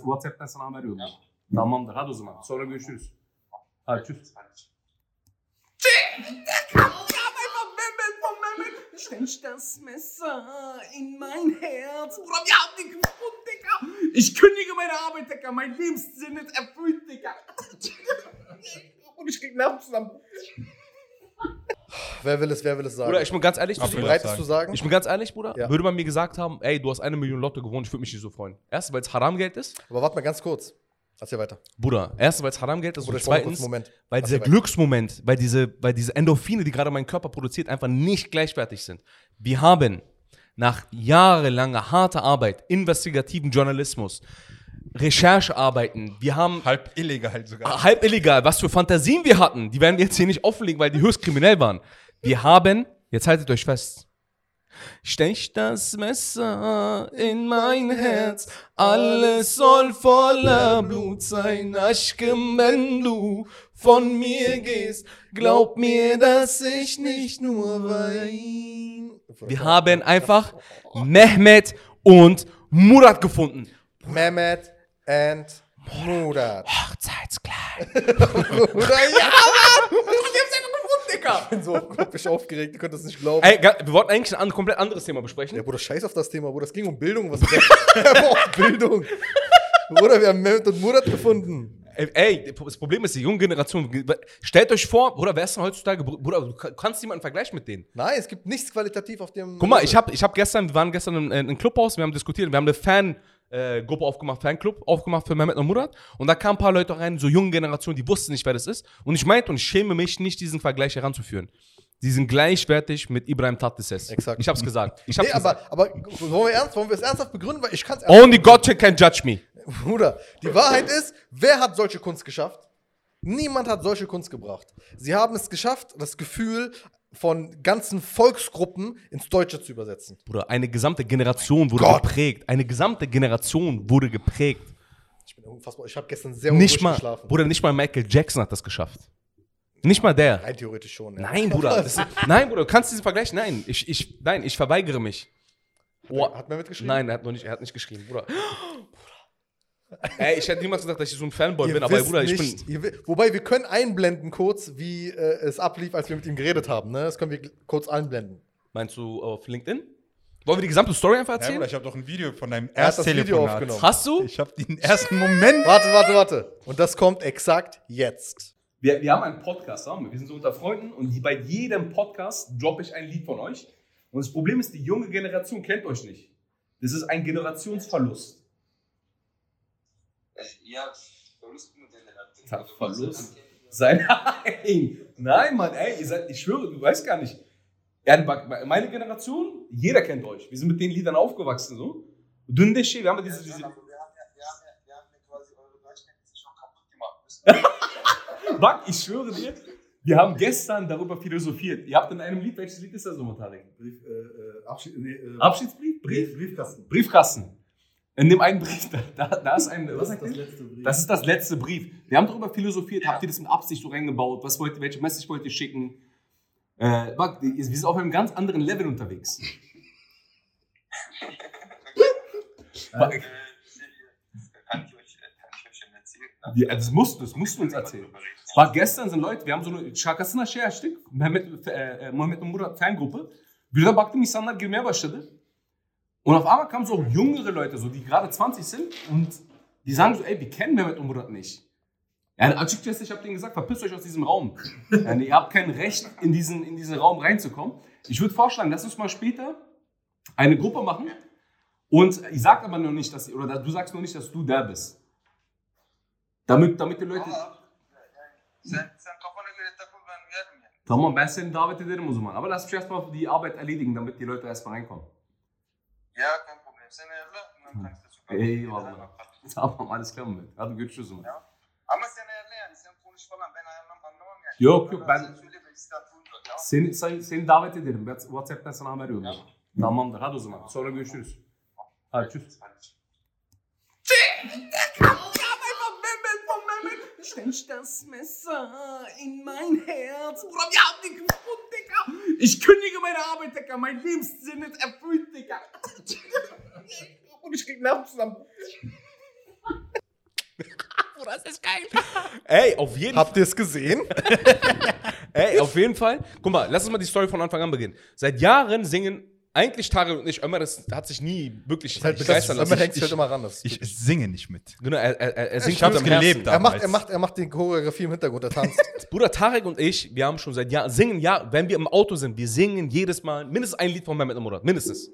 WhatsApp'tan sana haber yollayacağım. Tamamdır hadi o zaman. Sonra görüşürüz. Hadi Digga. Ich kündige meine Arbeit, Digga. Mein Lebenssinn ist erfüllt, Digga. Und ich krieg Nervenzusammen. Wer will es, wer will es sagen? Bruder, ich bin ganz ehrlich dir. jeden Bereit es zu sagen? Ich bin ganz ehrlich, Bruder. Ja. Würde man mir gesagt haben, ey, du hast eine Million Lotto gewonnen, ich würde mich nicht so freuen. Erstens, weil es Haramgeld ist. Aber warte mal ganz kurz. Erzähl weiter. Bruder, erstens, weil es Haramgeld ist. Bruder, Und ich zweitens, weil dieser. Glücksmoment, weil diese, weil diese Endorphine, die gerade mein Körper produziert, einfach nicht gleichwertig sind. Wir haben nach jahrelanger harter Arbeit, investigativen Journalismus, Recherchearbeiten, wir haben Halb illegal sogar. halb illegal, was für Fantasien wir hatten, die werden wir jetzt hier nicht offenlegen, weil die höchst kriminell waren. Wir haben, jetzt haltet euch fest, stech das Messer in mein Herz, alles soll voller Blut sein, Aschkem, wenn du von mir gehst, glaub mir, dass ich nicht nur wein. Wir haben einfach Mehmet und Murat gefunden. Mehmet and Murat. Hochzeitskleid. Bruder, ja! Digga. Ich bin so komisch aufgeregt, ihr könnt das nicht glauben. Ey, wir wollten eigentlich ein komplett anderes Thema besprechen. Ja, Bruder, scheiß auf das Thema, Bruder. Es ging um Bildung. Was er braucht Bildung. Bruder, wir haben Mehmet und Murat gefunden. Ey, ey, das Problem ist, die junge Generation, stellt euch vor, Bruder, wer ist denn heutzutage, Bruder, du kannst niemanden vergleichen mit denen. Nein, es gibt nichts qualitativ auf dem. Guck mal, ich habe ich hab gestern, wir waren gestern im, im Clubhaus, wir haben diskutiert, wir haben eine Fan, äh, Gruppe aufgemacht, Fanclub aufgemacht für Mehmet und Murat. Und da kamen ein paar Leute rein, so junge Generation, die wussten nicht, wer das ist. Und ich meinte, und ich schäme mich nicht, diesen Vergleich heranzuführen. Die sind gleichwertig mit Ibrahim Tatlises. Exakt. Ich hab's gesagt. Ich hab's Nee, gesagt. aber, aber wollen, wir ernst, wollen wir es ernsthaft begründen? Weil ich kann es Only God can judge me. Bruder, die Wahrheit ist, wer hat solche Kunst geschafft? Niemand hat solche Kunst gebracht. Sie haben es geschafft, das Gefühl von ganzen Volksgruppen ins Deutsche zu übersetzen. Bruder, eine gesamte Generation wurde Gott. geprägt. Eine gesamte Generation wurde geprägt. Ich bin unfassbar. Ich habe gestern sehr Nicht mal, geschlafen. Bruder, nicht mal Michael Jackson hat das geschafft. Nicht mal der. Rein theoretisch schon. Ja. Nein, Bruder. Ist, nein, Bruder, du kannst diesen Vergleich. Nein, ich, ich, nein, ich verweigere mich. Oh, Hat man mitgeschrieben? nein, er hat noch nicht, er hat nicht geschrieben, Bruder. Ey, ich hätte niemals gesagt, dass ich so ein Fanboy Ihr bin, aber Bruder, ich nicht, bin. ihr wobei, wir können einblenden kurz, wie äh, es ablief, als wir mit ihm geredet haben. Ne? Das können wir kurz einblenden. Meinst du auf LinkedIn? Wollen wir die gesamte Story einfach Ja, erzählen? Bruder, ich habe doch ein Video von deinem Er das Video aufgenommen. Hast du? Ich habe den ersten Moment. Warte, warte, warte. Und das kommt exakt jetzt. Wir, wir haben einen Podcast, haben wir. Wir sind so unter Freunden und bei jedem Podcast droppe ich ein Lied von euch. Und das Problem ist, die junge Generation kennt euch nicht. Das ist ein Generationsverlust. Ja, Verlustmodelle hat. Tag Verlust. Sein. Nein, nein, Mann, ey, ihr seid, ich schwöre, du weißt gar nicht. Ernbach, meine Generation, jeder kennt euch. Wir sind mit den Liedern aufgewachsen, so. Dündeshi, wir haben ja diese, diese Wir haben ja, ja, ja quasi eure Deutschkenntnisse schon kaputt gemacht. Müssen Back, ich schwöre dir, wir haben gestern darüber philosophiert. Ihr habt in einem Lied, welches Lied ist das so, Tarek? Brief, äh, äh, Abschied, nee, äh, Abschiedsbrief? Brief, Briefkasten. Briefkasten. In dem einen Brief, da, da, da ist ein, was Das ist das letzte Brief. Das ist das letzte Brief. Wir haben darüber philosophiert. Habt ihr das mit Absicht so reingebaut? Was wollt welche Message wollt ihr schicken? Äh, wir sind auf einem ganz anderen Level unterwegs. Äh, kann ich euch, äh, kann ich euch schon erzählen. Ja, das musst, du- das musst du uns erzählen. War gestern sind Leute, wir haben so eine şakasına şey açtık. Mehmet, e, Muhammed Murat Fangruppe. Birden baktım insanlar girmeye başladı. Und auf einmal kamen so jüngere Leute, so die gerade 20 sind und die sagen so, ey, wir kennen Mehmet und Murat nicht. Ja, ich habe denen gesagt, verpisst euch aus diesem Raum. Ja, ihr habt kein Recht, in diesen, in diesen Raum reinzukommen. Ich würde vorschlagen, lass uns mal später eine Gruppe machen und ich sag aber noch nicht, dass, oder du sagst noch nicht, dass du der bist. Damit, damit die Leute... Ama. Tamam ben seni davet ederim o zaman. Aber lass mich erstmal die Arbeit erledigen, damit die Leute erstmal reinkommen. Ya Problem. Sen ayarla. Ben kanka Eyvallah. Tamam alles klar Mehmet. Hadi görüşürüz o zaman. Ama sen ayarla yani. Sen konuş falan. Ben ayarlam anlamam yani. Yok, yok, ben- ben. Tamam. Seni, seni, seni davet ederim. Whats- Whatsapp'tan sana haber yollayacağım. Tamamdır hadi o zaman. Sonra görüşürüz. Hadi tschüss. Stech das Messer in mein Herz. Bruder, wir haben gefunden. Ich kündige meine Arbeit, Digga. Mein Lebenssinn ist erfüllt, Digga. Und ich krieg Nervenzusammenbruch. Bruder, das ist geil. Ey, auf jeden Habt ihr es gesehen? Ey, auf jeden Fall. Guck mal, lass uns mal die Story von Anfang an beginnen. Seit Jahren singen eigentlich Tarek und ich, Ömer, das hat sich nie wirklich halt, begeistern das, lassen. hängt sich halt immer ran. Das Ich singe nicht mit. Genau, er, er, er singt Ich mit dem Herzen. gelebt er, macht, er, macht, er macht die Choreografie im Hintergrund, er tanzt. Bruder Tarek und ich, wir haben schon seit Jahren, singen, ja, wenn wir im Auto sind, wir singen jedes Mal mindestens ein Lied von Mehmet im Monat, mindestens.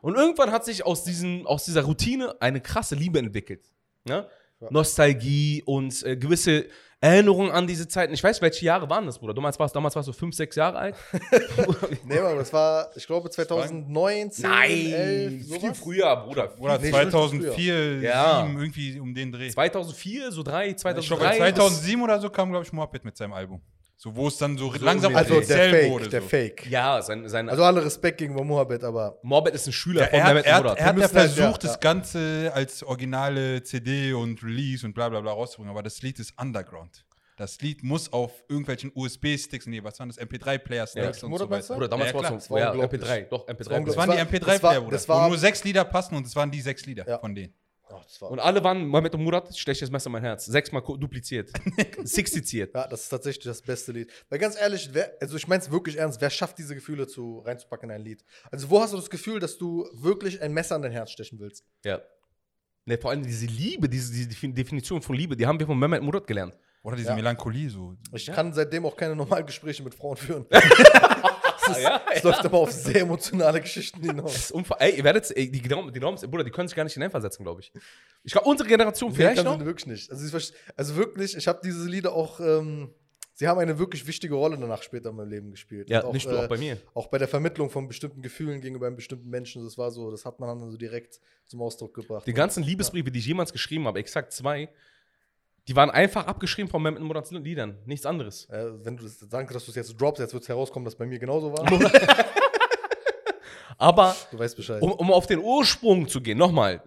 Und irgendwann hat sich aus, diesen, aus dieser Routine eine krasse Liebe entwickelt. Ja? Nostalgie und äh, gewisse Erinnerungen an diese Zeiten. Ich weiß, welche Jahre waren das, Bruder? Damals warst, damals warst du fünf, sechs Jahre alt? nee, aber das war, ich glaube, 2019, 11, viel sowas. früher, Bruder. Oder Nee, 2004, Ja. 2007, irgendwie um den Dreh. 2004, so drei, Ich glaube, 2003. 2007 oder so kam, glaube ich, Moabit mit seinem Album. So, wo es dann so, langsam irgendwie. Also der Fake, wurde. der so. Fake. Ja, sein, sein Also alle Respekt gegenüber Mohabit, aber Morbid ist ein Schüler Ja, von er, hat- Mehmet er, Monat. er hat ja halt- versucht, ja, das ja. Ganze als originale CD und Release und bla bla bla rauszubringen, aber das Lied ist Underground. Das Lied muss auf irgendwelchen USB-Sticks, nee, was waren das? MP3-Player-Sticks Ja. und Oder so weiter. Bruder, damals ja, war es ja, unglaublich. MP3, doch, war MP3. Das waren die Das war- MP3-Player, Bruder. das war- wo nur sechs Lieder passen und es waren die sechs Lieder Ja. von denen. Oh, das war, Und alle waren Mohammed und Murat, schlechtes Messer in mein Herz. Sechsmal dupliziert. Sixiziert. ja, das ist tatsächlich das beste Lied. Weil ganz ehrlich, wer, also ich meine es wirklich ernst, wer schafft diese Gefühle zu reinzupacken in ein Lied? Also wo hast du das Gefühl, dass du wirklich ein Messer in dein Herz stechen willst? Ja. Ne, vor allem diese Liebe, diese, diese Defin- Definition von Liebe, die haben wir von Mehmet Murat gelernt. Oder diese Ja. Melancholie so. Ich kann seitdem auch keine normalen Gespräche mit Frauen führen. Ah, ja, Es läuft aber auf sehr emotionale Geschichten hinaus. Das ist ey, ihr werdet, ey, die glauben, die glauben, Bruder, die können sich gar nicht hineinversetzen, glaube ich. Ich glaube, unsere Generation vielleicht noch. wirklich nicht. Also, ich also wirklich, ich habe diese Lieder auch, ähm, sie haben eine wirklich wichtige Rolle danach später in meinem Leben gespielt. Ja, auch, nicht nur äh, auch bei mir. Auch bei der Vermittlung von bestimmten Gefühlen gegenüber einem bestimmten Menschen, das war so, das hat man dann so direkt zum Ausdruck gebracht. Die ganzen Liebesbriefe, die ich jemals geschrieben habe, exakt zwei, die waren einfach abgeschrieben von Mehmet Murats Liedern. Nichts anderes. Äh, wenn du das, danke, dass du es jetzt droppst, jetzt wird es herauskommen, dass bei mir genauso war. Aber du weißt Bescheid. um, um auf den Ursprung zu gehen, nochmal.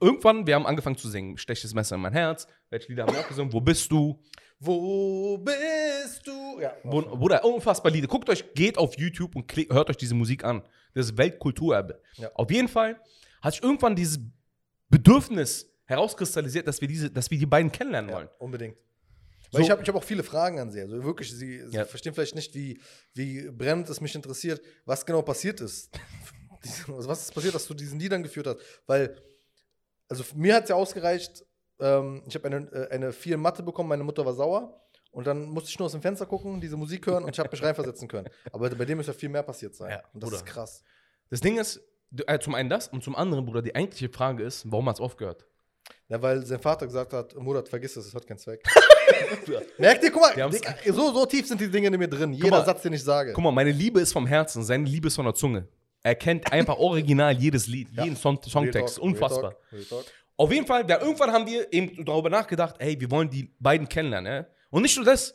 Irgendwann, wir haben angefangen zu singen. Schlechtes Messer in mein Herz. Welche Lieder haben wir auch gesungen? Wo bist du? Wo bist du? Ja. Wo, Bruder, unfassbar Lieder. Guckt euch, geht auf YouTube und klickt, hört euch diese Musik an. Das ist Weltkulturerbe. Ja. Auf jeden Fall hat sich irgendwann dieses Bedürfnis herauskristallisiert, dass wir, diese, dass wir die beiden kennenlernen wollen. Ja, unbedingt. So- Weil ich habe ich hab auch viele Fragen an sie. Also wirklich, sie, sie Ja. verstehen vielleicht nicht, wie, wie brennend es mich interessiert, was genau passiert ist. Also was ist passiert, dass du diesen Liedern geführt hast? Weil, also mir hat es ja ausgereicht, ähm, ich habe eine, äh, eine 4 in Mathe bekommen, meine Mutter war sauer. Und dann musste ich nur aus dem Fenster gucken, diese Musik hören und ich habe mich reinversetzen können. Aber bei dem ist ja viel mehr passiert sein. Ja, und das Bruder. ist krass. Das Ding ist, äh, zum einen das und zum anderen, Bruder, die eigentliche Frage ist, warum hat es aufgehört? Ja, weil sein Vater gesagt hat, Murat, vergiss es, es hat keinen Zweck. Merkt ihr, guck mal, Digga, so, so tief sind die Dinge in mir drin. Jeder mal. Satz, den ich sage. Guck mal, meine Liebe ist vom Herzen, seine Liebe ist von der Zunge. Er kennt einfach original jedes Lied, Ja. jeden Song Songtext. Real Talk, Unfassbar. Real Talk, Real Talk. Auf jeden Fall, ja, irgendwann haben wir eben darüber nachgedacht, hey, wir wollen die beiden kennenlernen. Ja? Und nicht nur das,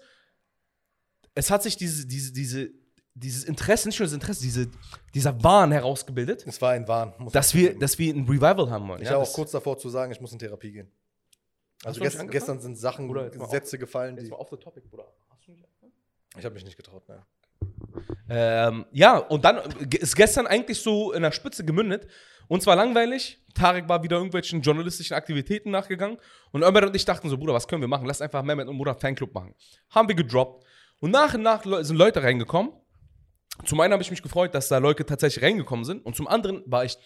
es hat sich diese, diese, diese, dieses Interesse, nicht nur das Interesse, diese, dieser Wahn herausgebildet, Es war ein Wahn. muss dass wir, dass wir ein Revival haben wollen. ich ja? war auch kurz davor zu sagen, ich muss in Therapie gehen. Also nicht gestern, sind Sachen, Oder jetzt mal auf- Sätze gefallen, Jetzt die. mal off the topic, Bruder. Hast du nicht Ich habe mich nicht getraut, nein. Ähm, ja, und dann ist gestern eigentlich so in der Spitze gemündet. Und zwar langweilig. Tarek war wieder irgendwelchen journalistischen Aktivitäten nachgegangen. Und Ömer und ich dachten so, Bruder, was können wir machen? Lass einfach Mehmet und Murat Fanclub machen. Haben wir gedroppt. Und nach und nach sind Leute reingekommen. Zum einen habe ich mich gefreut, dass da Leute tatsächlich reingekommen sind. Und zum anderen war ich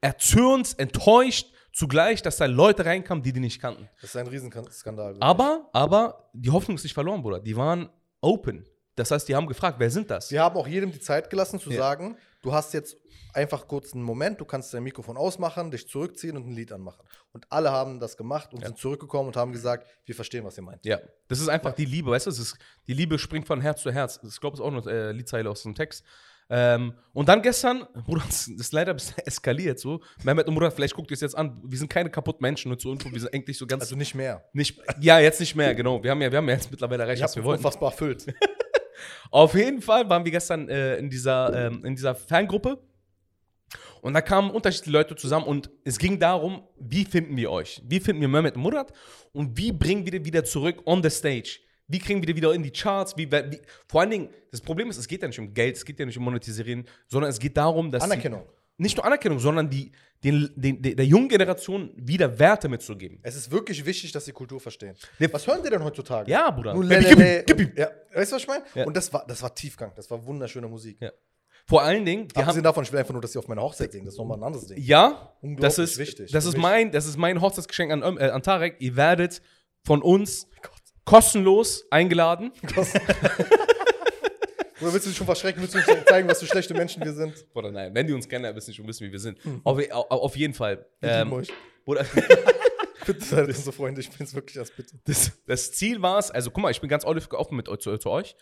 erzürnt, enttäuscht zugleich, dass da Leute reinkamen, die die nicht kannten. Das ist ein Riesenskandal. Aber, aber die Hoffnung ist nicht verloren, Bruder. Die waren open. Das heißt, die haben gefragt, wer sind das? Sie haben auch jedem die Zeit gelassen zu Ja. sagen, du hast jetzt einfach kurz einen Moment, du kannst dein Mikrofon ausmachen, dich zurückziehen und ein Lied anmachen. Und alle haben das gemacht und Ja. sind zurückgekommen und haben gesagt, wir verstehen, was ihr meint. Ja, das ist einfach die Liebe, weißt du? Das ist, die Liebe springt von Herz zu Herz. Ich glaube, das ist auch eine äh, Liedzeile aus dem Text. Ähm, und dann gestern, Bruder, das ist leider ein bisschen eskaliert so. Mehmet und Bruder, vielleicht guckt ihr es jetzt an. Wir sind keine kaputten Menschen, nur zur Info. Wir sind eigentlich so ganz. Also nicht mehr. nicht, ja, jetzt nicht mehr, genau. Wir haben ja, wir haben ja jetzt mittlerweile erreicht, Ich was wir uns wollten. unfassbar erfüllt. Auf jeden Fall waren wir gestern äh, in, dieser, ähm, in dieser Fangruppe. Und da kamen unterschiedliche Leute zusammen und es ging darum, wie finden wir euch? Wie finden wir Mehmet und Murat? Und wie bringen wir die wieder zurück on the stage? Wie kriegen wir die wieder in die Charts? Wie, wie, vor allen Dingen, das Problem ist, es geht ja nicht um Geld, es geht ja nicht um Monetisieren, sondern es geht darum, dass. Anerkennung. Die, nicht nur Anerkennung, sondern die, den, den, der, jungen Generation wieder Werte mitzugeben. Es ist wirklich wichtig, dass sie Kultur verstehen. Ne- Was hören die denn heutzutage? Ja, Bruder. Nun, Baby, gib ihm, gib und- Ja, weißt du, was ich meine? Ja. Und das war, das war Tiefgang, das war wunderschöne Musik. Ja. Vor allen Dingen, die Abgesehen haben, davon, ich will einfach nur, dass sie auf meiner Hochzeit singen. Das ist nochmal ein anderes Ding. ja, Unglaublich das ist, wichtig das ist mein, das ist mein Hochzeitsgeschenk an, äh, an Tarek. Ihr werdet von uns kostenlos eingeladen. Oder willst du dich schon verschrecken? Willst du uns zeigen, was für schlechte Menschen wir sind? Oder nein, wenn die uns kennen, dann wissen schon wissen, wie wir sind. Hm. Auf, auf, auf jeden Fall. Wir Ähm, euch. Bitte seid unsere Freunde, ich bin's wirklich als bitte. das, das Ziel war es, also guck mal, ich bin ganz offen mit euch, zu, zu euch.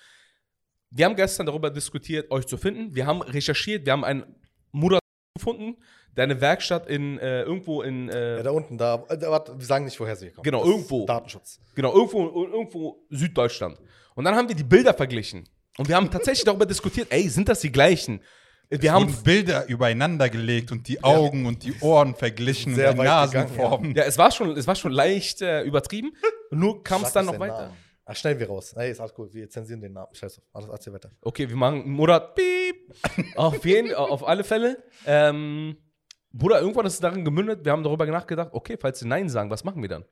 Wir haben gestern darüber diskutiert, euch zu finden. Wir haben recherchiert, wir haben einen Murat gefunden, der eine Werkstatt in äh, irgendwo in äh, Ja, da unten, da, äh, da warte, wir sagen nicht, woher sie kommen. Genau, Das irgendwo. Datenschutz. genau irgendwo irgendwo Süddeutschland. Und dann haben wir die Bilder verglichen und wir haben tatsächlich darüber diskutiert, ey, sind das die gleichen? Wir haben wurden Bilder übereinander gelegt und die Augen und die Ohren verglichen Sehr und die Nasenformen. ja, es war schon es war schon leicht äh, übertrieben. Nur kam es dann noch weiter. Namen. Ach, schneiden wir raus. Hey, ist alles gut, wir zensieren den Namen. Scheiß auf. Alles, erzähl weiter. Okay, wir machen Murat piep. auf jeden auf alle Fälle. Ähm, Bruder, irgendwann ist es darin gemündet, wir haben darüber nachgedacht, okay, falls sie Nein sagen, was machen wir dann?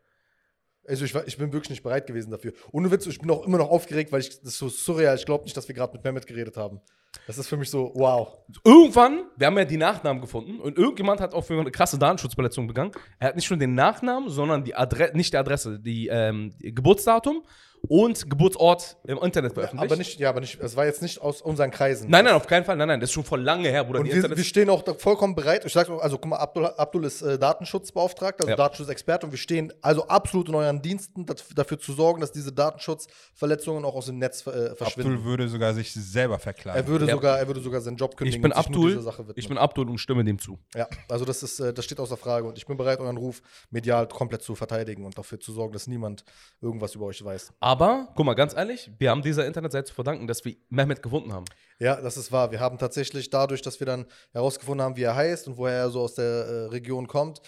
Also ich, ich bin wirklich nicht bereit gewesen dafür. Ohne Witz, ich bin auch immer noch aufgeregt, weil ich, das ist so surreal. Ich glaube nicht, dass wir gerade mit Mehmet geredet haben. Das ist für mich so, wow. Irgendwann, wir haben ja die Nachnamen gefunden und irgendjemand hat auch für eine krasse Datenschutzverletzung begangen. Er hat nicht nur den Nachnamen, sondern die Adresse, nicht die Adresse, die, ähm, die Geburtsdatum und Geburtsort im Internet veröffentlicht. Aber nicht, ja, aber nicht, es war jetzt nicht aus unseren Kreisen. Nein, nein, auf keinen Fall. Nein, nein, das ist schon vor lange her, Bruder. Und wir, wir stehen auch da vollkommen bereit. Ich sage auch, also guck mal, Abdul, Abdul ist äh, Datenschutzbeauftragter, also Ja. Datenschutzexperte und wir stehen also absolut in euren Diensten, dat, dafür zu sorgen, dass diese Datenschutzverletzungen auch aus dem Netz äh, verschwinden. Abdul würde sogar sich selber verklagen. Er würde, Ja. sogar, er würde sogar seinen Job kündigen ich bin Abdul, dieser Sache widmen. ich bin Abdul und stimme dem zu. Ja, also das ist, äh, das steht außer Frage und ich bin bereit, euren Ruf medial komplett zu verteidigen und dafür zu sorgen, dass niemand irgendwas über euch weiß. Aber, guck mal, ganz ehrlich, wir haben dieser Internetseite zu verdanken, dass wir Mehmet gefunden haben. Ja, das ist wahr. Wir haben tatsächlich dadurch, dass wir dann herausgefunden haben, wie er heißt und woher er so aus der äh, Region kommt,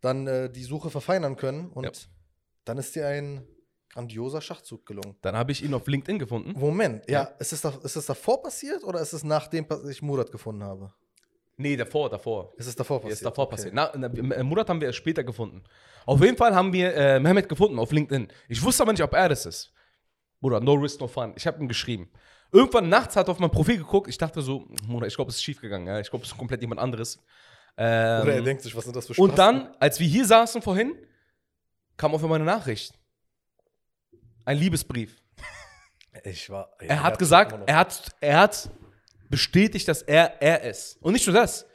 dann äh, die Suche verfeinern können und Ja. dann ist dir ein grandioser Schachzug gelungen. Dann habe ich ihn auf LinkedIn gefunden. Moment, ja, Ja. Ist, es da, ist es davor passiert oder ist es nachdem ich Murat gefunden habe? Nee, davor, davor. Ist es davor passiert? ist davor Okay. passiert. Na, na, Murat haben wir erst später gefunden. Auf jeden Fall haben wir äh, Mehmet gefunden auf LinkedIn. Ich wusste aber nicht, ob er das ist. Bruder, no risk, no fun. Ich habe ihm geschrieben. Irgendwann nachts hat er auf mein Profil geguckt. Ich dachte so, Bruder, ich glaube, es ist schief gegangen. Ja? Ich glaube, es ist komplett jemand anderes. Ähm, Oder er denkt sich, was sind das für und Spasten? dann, als wir hier saßen vorhin, kam auf einmal eine Nachricht. Ein Liebesbrief. Ich war. ey, Er hat gesagt, er hat, er hat bestätigt, dass er er ist. Und nicht nur das.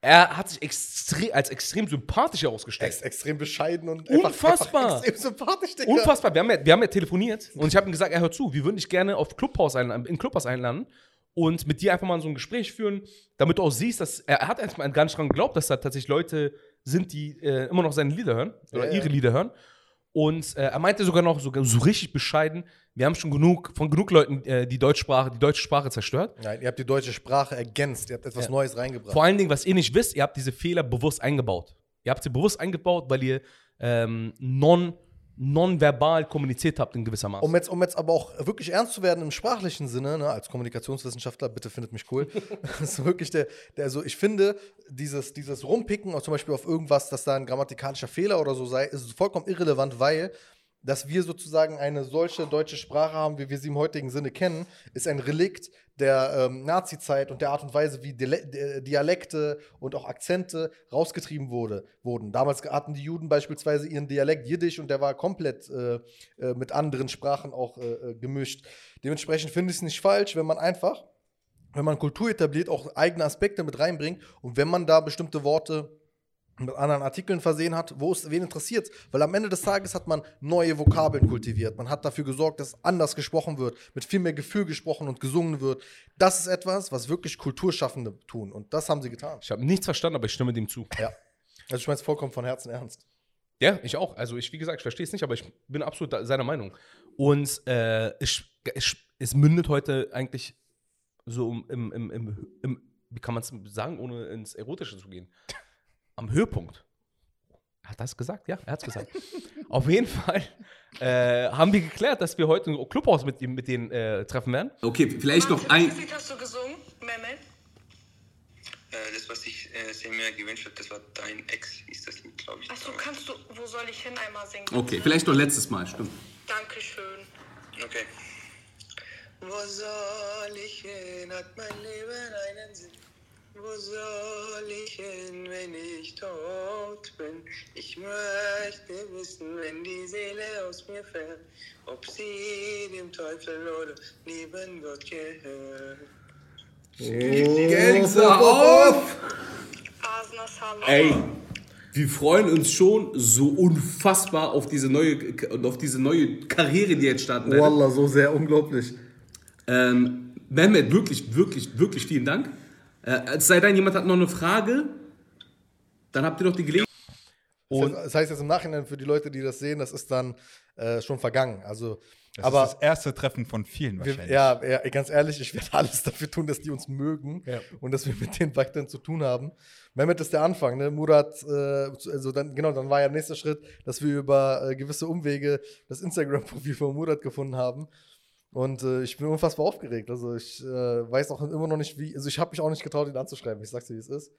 Er hat sich extre als extrem sympathisch Er herausgestellt. ist extrem bescheiden und Unfassbar. extrem sympathisch, Digga. Unfassbar. Wir haben, ja, wir haben ja telefoniert und ich habe ihm gesagt, er hört zu, wir würden dich gerne auf Clubhaus einladen, in Clubhaus einladen und mit dir einfach mal so ein Gespräch führen, damit du auch siehst, dass er, er hat erstmal gar nicht dran geglaubt, dass da tatsächlich Leute sind, die äh, immer noch seine Lieder hören oder Ja, ja. ihre Lieder hören. Und äh, er meinte sogar noch so, so richtig bescheiden, wir haben schon genug von genug Leuten äh, die Deutschsprache, die deutsche Sprache zerstört. Nein, ihr habt die deutsche Sprache ergänzt, ihr habt etwas Ja. Neues reingebracht. Vor allen Dingen, was ihr nicht wisst, ihr habt diese Fehler bewusst eingebaut. Ihr habt sie bewusst eingebaut, weil ihr ähm, non, nonverbal kommuniziert habt in gewisser Maße. Um jetzt, um jetzt aber auch wirklich ernst zu werden im sprachlichen Sinne, ne, als Kommunikationswissenschaftler, bitte findet mich cool. das ist wirklich der, der, also ich finde, dieses, dieses Rumpicken, auch zum Beispiel auf irgendwas, dass da ein grammatikalischer Fehler oder so sei, ist vollkommen irrelevant, weil dass wir sozusagen eine solche deutsche Sprache haben, wie wir sie im heutigen Sinne kennen, ist ein Relikt der ähm, Nazi-Zeit und der Art und Weise, wie äh, Dialekte und auch Akzente rausgetrieben wurde, wurden. Damals hatten die Juden beispielsweise ihren Dialekt Jiddisch und der war komplett äh, äh, mit anderen Sprachen auch äh, äh, gemischt. Dementsprechend finde ich es nicht falsch, wenn man einfach, wenn man Kultur etabliert, auch eigene Aspekte mit reinbringt und wenn man da bestimmte Worte mit anderen Artikeln versehen hat, wo es wen interessiert. Weil am Ende des Tages hat man neue Vokabeln kultiviert. Man hat dafür gesorgt, dass anders gesprochen wird, mit viel mehr Gefühl gesprochen und gesungen wird. Das ist etwas, was wirklich Kulturschaffende tun. Und das haben sie getan. ich habe nichts verstanden, aber ich stimme dem zu. Ja. Also ich meine es vollkommen von Herzen ernst. Ja, ich auch. Also ich, wie gesagt, ich verstehe es nicht, aber ich bin absolut seiner Meinung. Und äh, es, es, es mündet heute eigentlich so im, im, im, im wie kann man es sagen, ohne ins Erotische zu gehen, am Höhepunkt. Hat das gesagt? Ja, er hat es gesagt. Auf jeden Fall äh, haben wir geklärt, dass wir heute ein Clubhaus mit, ihm- mit denen äh, treffen werden. Okay, vielleicht noch ein. Was hast du gesungen, Mehmet? Äh, das, was ich äh, mir gewünscht hat, das war Dein Ex, hieß das Lied, glaube ich. Achso, kannst du Wo soll ich hin einmal singen? Okay, vielleicht noch letztes Mal, stimmt. Dankeschön. Okay. Wo soll ich hin, hat mein Leben einen Sinn? Wo soll ich hin, wenn ich tot bin? Ich möchte wissen, wenn die Seele aus mir fährt, ob sie dem Teufel oder lieben Gott gehört. auf! Asner Salon. Ey, wir freuen uns schon so unfassbar auf diese neue, auf diese neue Karriere, die jetzt starten wird. Wallah, so sehr unglaublich. Ähm, Mehmet, wirklich, wirklich, wirklich vielen Dank. Äh, es sei denn, jemand hat noch eine Frage, dann habt ihr doch die Gelegenheit. Und das heißt jetzt im Nachhinein für die Leute, die das sehen, das ist dann äh, schon vergangen. Also, Das aber ist das erste Treffen von vielen wir, wahrscheinlich. ja, ja, ganz ehrlich, ich werde alles dafür tun, dass die uns mögen Ja. und dass wir mit denen weiterhin zu tun haben. Mehmet ist der Anfang, ne? Murat, äh, also dann, genau, dann war ja der nächste Schritt, dass wir über äh, gewisse Umwege das Instagram-Profil von Murat gefunden haben. Und äh, ich bin unfassbar aufgeregt. Also ich äh, weiß auch immer noch nicht, wie. Also ich habe mich auch nicht getraut, ihn anzuschreiben. Ich sag's dir, wie es ist.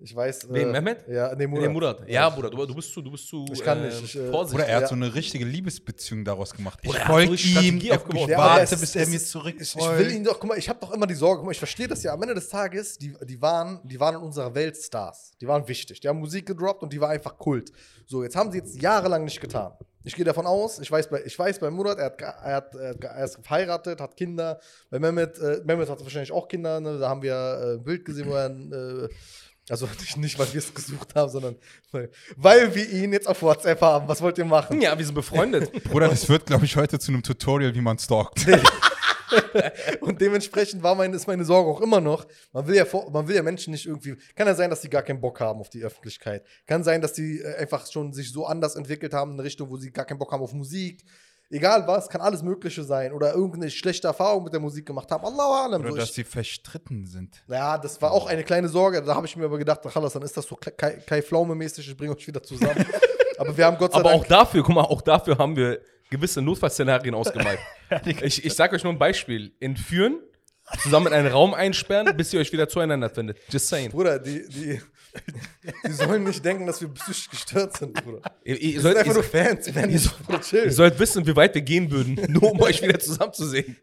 Ich weiß. Wen, äh, Mehmet? Ja, nee, Murat. Nee, Murat. Ja, Bruder, du, du bist zu, du bist zu. Ich kann äh, nicht, ich, äh, vorsichtig. Oder er hat Ja. so eine richtige Liebesbeziehung daraus gemacht. Ich so folge Strategie ihm, ich Ja, warte, bis er mir zurück Ich, ich will ihn doch, guck mal, ich habe doch immer die Sorge, guck mal, ich verstehe das ja. Am Ende des Tages, die, die, waren, die waren in unserer Welt Stars. Die waren wichtig. Die haben Musik gedroppt und die war einfach Kult. So, jetzt haben sie jetzt jahrelang nicht getan. Ich gehe davon aus, ich weiß bei, ich weiß bei Murat, er, hat, ge- er, hat, er, ge- er ist verheiratet, hat Kinder. Bei Mehmet, äh, Mehmet hat wahrscheinlich auch Kinder. Ne? Da haben wir äh, ein Bild gesehen, wo er, äh, also nicht, nicht weil wir es gesucht haben, sondern weil, weil wir ihn jetzt auf WhatsApp haben. Was wollt ihr machen? Ja, wir sind befreundet. Bruder, das wird, glaube ich, heute zu einem Tutorial, wie man stalkt. Und dementsprechend war meine, ist meine Sorge auch immer noch. Man will, ja vor, man will ja Menschen nicht irgendwie. Kann ja sein, dass die gar keinen Bock haben auf die Öffentlichkeit. Kann sein, dass die äh, einfach schon sich so anders entwickelt haben in eine Richtung, wo sie gar keinen Bock haben auf Musik. Egal was, kann alles Mögliche sein. Oder irgendeine schlechte Erfahrung mit der Musik gemacht haben. Allahu alam. Oder So, dass ich, sie verstritten sind. ja, das war auch eine kleine Sorge. Da habe ich mir aber gedacht, ach, dann ist das so Kai, Kai Pflaume-mäßig, ich bringe euch wieder zusammen. aber wir haben Gott sei Aber Dank. auch dafür, guck mal, auch dafür haben wir gewisse Notfallszenarien ausgemalt. ich, ich sag euch nur ein Beispiel. Entführen, zusammen in einen Raum einsperren, bis ihr euch wieder zueinander findet. Just saying. Bruder, die, die, die sollen nicht denken, dass wir psychisch gestört sind, Bruder. Ihr, ihr, Wir sollt, sind einfach nur ihr, Fans, werden nicht Bruder, chill. ihr sollt wissen, wie weit wir gehen würden, nur um euch wieder zusammenzusehen.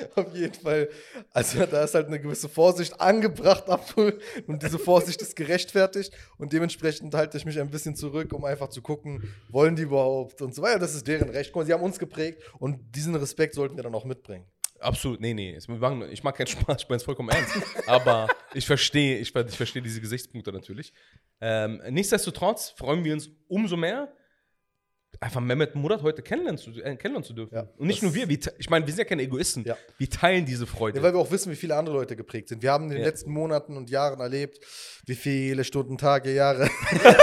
Auf jeden Fall. Also da ist halt eine gewisse Vorsicht angebracht, Abdul. Und diese Vorsicht ist gerechtfertigt. Und dementsprechend halte ich mich ein bisschen zurück, um einfach zu gucken, wollen die überhaupt und so weiter. Das ist deren Recht. Sie haben uns geprägt und diesen Respekt sollten wir dann auch mitbringen. Absolut, nee, nee. Ich mag keinen Spaß, ich meine es vollkommen ernst. Aber ich verstehe, ich, ich verstehe diese Gesichtspunkte natürlich. Ähm, nichtsdestotrotz freuen wir uns umso mehr, einfach Mehmet Murat heute kennenlernen zu, äh, kennenlernen zu dürfen. Ja, Und nicht nur wir, wir ich meine, wir sind ja keine Egoisten. Ja. Wir teilen diese Freude. Ja, weil wir auch wissen, wie viele andere Leute geprägt sind. Wir haben in den letzten Monaten und Jahren erlebt, wie viele Stunden, Tage, Jahre.